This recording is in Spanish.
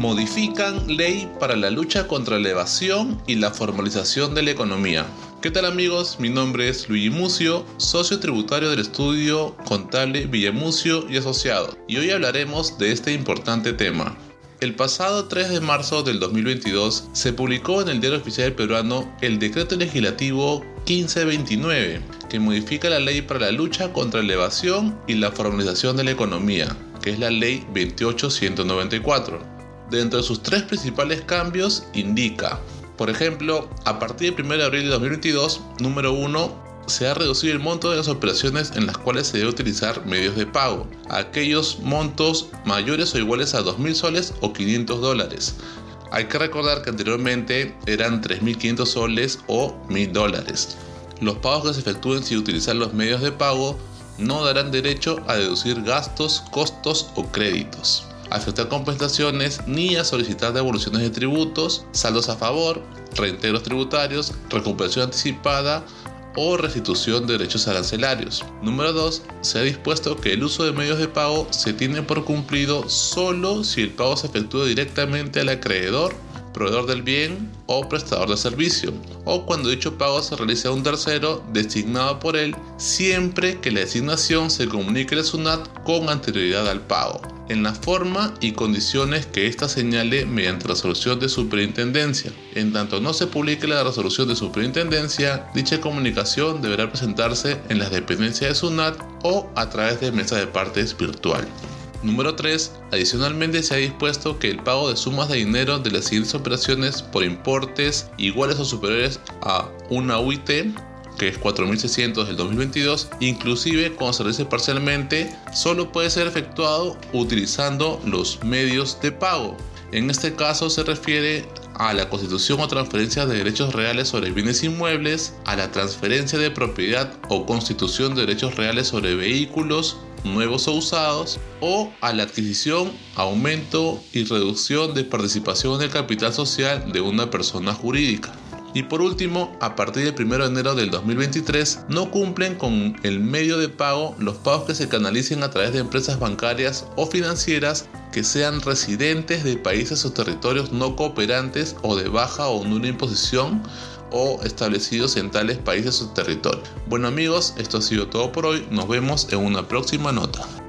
Modifican ley para la lucha contra la evasión y la formalización de la economía. ¿Qué tal amigos? Mi nombre es Luigi Mucio, socio tributario del estudio contable Villamucio y Asociado, y hoy hablaremos de este importante tema. El pasado 3 de marzo del 2022 se publicó en el Diario Oficial Peruano el Decreto Legislativo 1529, que modifica la ley para la lucha contra la evasión y la formalización de la economía, que es la Ley 28194. Dentro de sus tres principales cambios indica, por ejemplo, a partir del 1 de abril de 2022, número 1, se ha reducido el monto de las operaciones en las cuales se debe utilizar medios de pago, aquellos montos mayores o iguales a 2.000 soles o 500 dólares. Hay que recordar que anteriormente eran 3.500 soles o 1.000 dólares. Los pagos que se efectúen sin utilizar los medios de pago no darán derecho a deducir gastos, costos o créditos, a efectuar compensaciones ni a solicitar devoluciones de tributos, saldos a favor, reintegros tributarios, recuperación anticipada o restitución de derechos arancelarios. Número 2. Se ha dispuesto que el uso de medios de pago se tiene por cumplido solo si el pago se efectúa directamente al acreedor, proveedor del bien o prestador de servicio, o cuando dicho pago se realice a un tercero designado por él, siempre que la designación se comunique al SUNAT con anterioridad al pago en la forma y condiciones que ésta señale mediante resolución de superintendencia. En tanto no se publique la resolución de superintendencia, dicha comunicación deberá presentarse en las dependencias de SUNAT o a través de mesa de partes virtual. Número 3. Adicionalmente se ha dispuesto que el pago de sumas de dinero de las siguientes operaciones por importes iguales o superiores a una UIT que es 4.600 del 2022, inclusive cuando se realice parcialmente, solo puede ser efectuado utilizando los medios de pago. En este caso se refiere a la constitución o transferencia de derechos reales sobre bienes inmuebles, a la transferencia de propiedad o constitución de derechos reales sobre vehículos nuevos o usados, o a la adquisición, aumento y reducción de participación en el capital social de una persona jurídica. Y por último, a partir del 1 de enero del 2023, no cumplen con el medio de pago los pagos que se canalicen a través de empresas bancarias o financieras que sean residentes de países o territorios no cooperantes o de baja o nula imposición o establecidos en tales países o territorios. Bueno amigos, esto ha sido todo por hoy, nos vemos en una próxima nota.